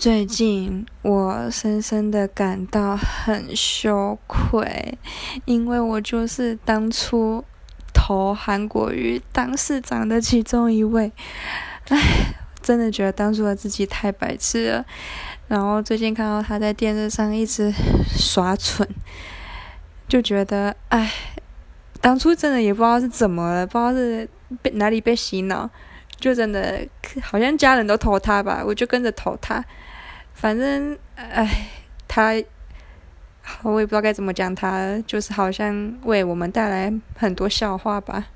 最近我深深的感到很羞愧，因为我就是当初投韩国瑜当市长的其中一位。唉，真的觉得当初的自己太白痴了。然后最近看到他在电视上一直耍蠢，就觉得唉，当初真的也不知道是怎么了，不知道是被哪里被洗脑，就真的好像家人都投他吧，我就跟着投他。反正，哎，他，我也不知道该怎么讲他，就是好像为我们带来很多笑话吧。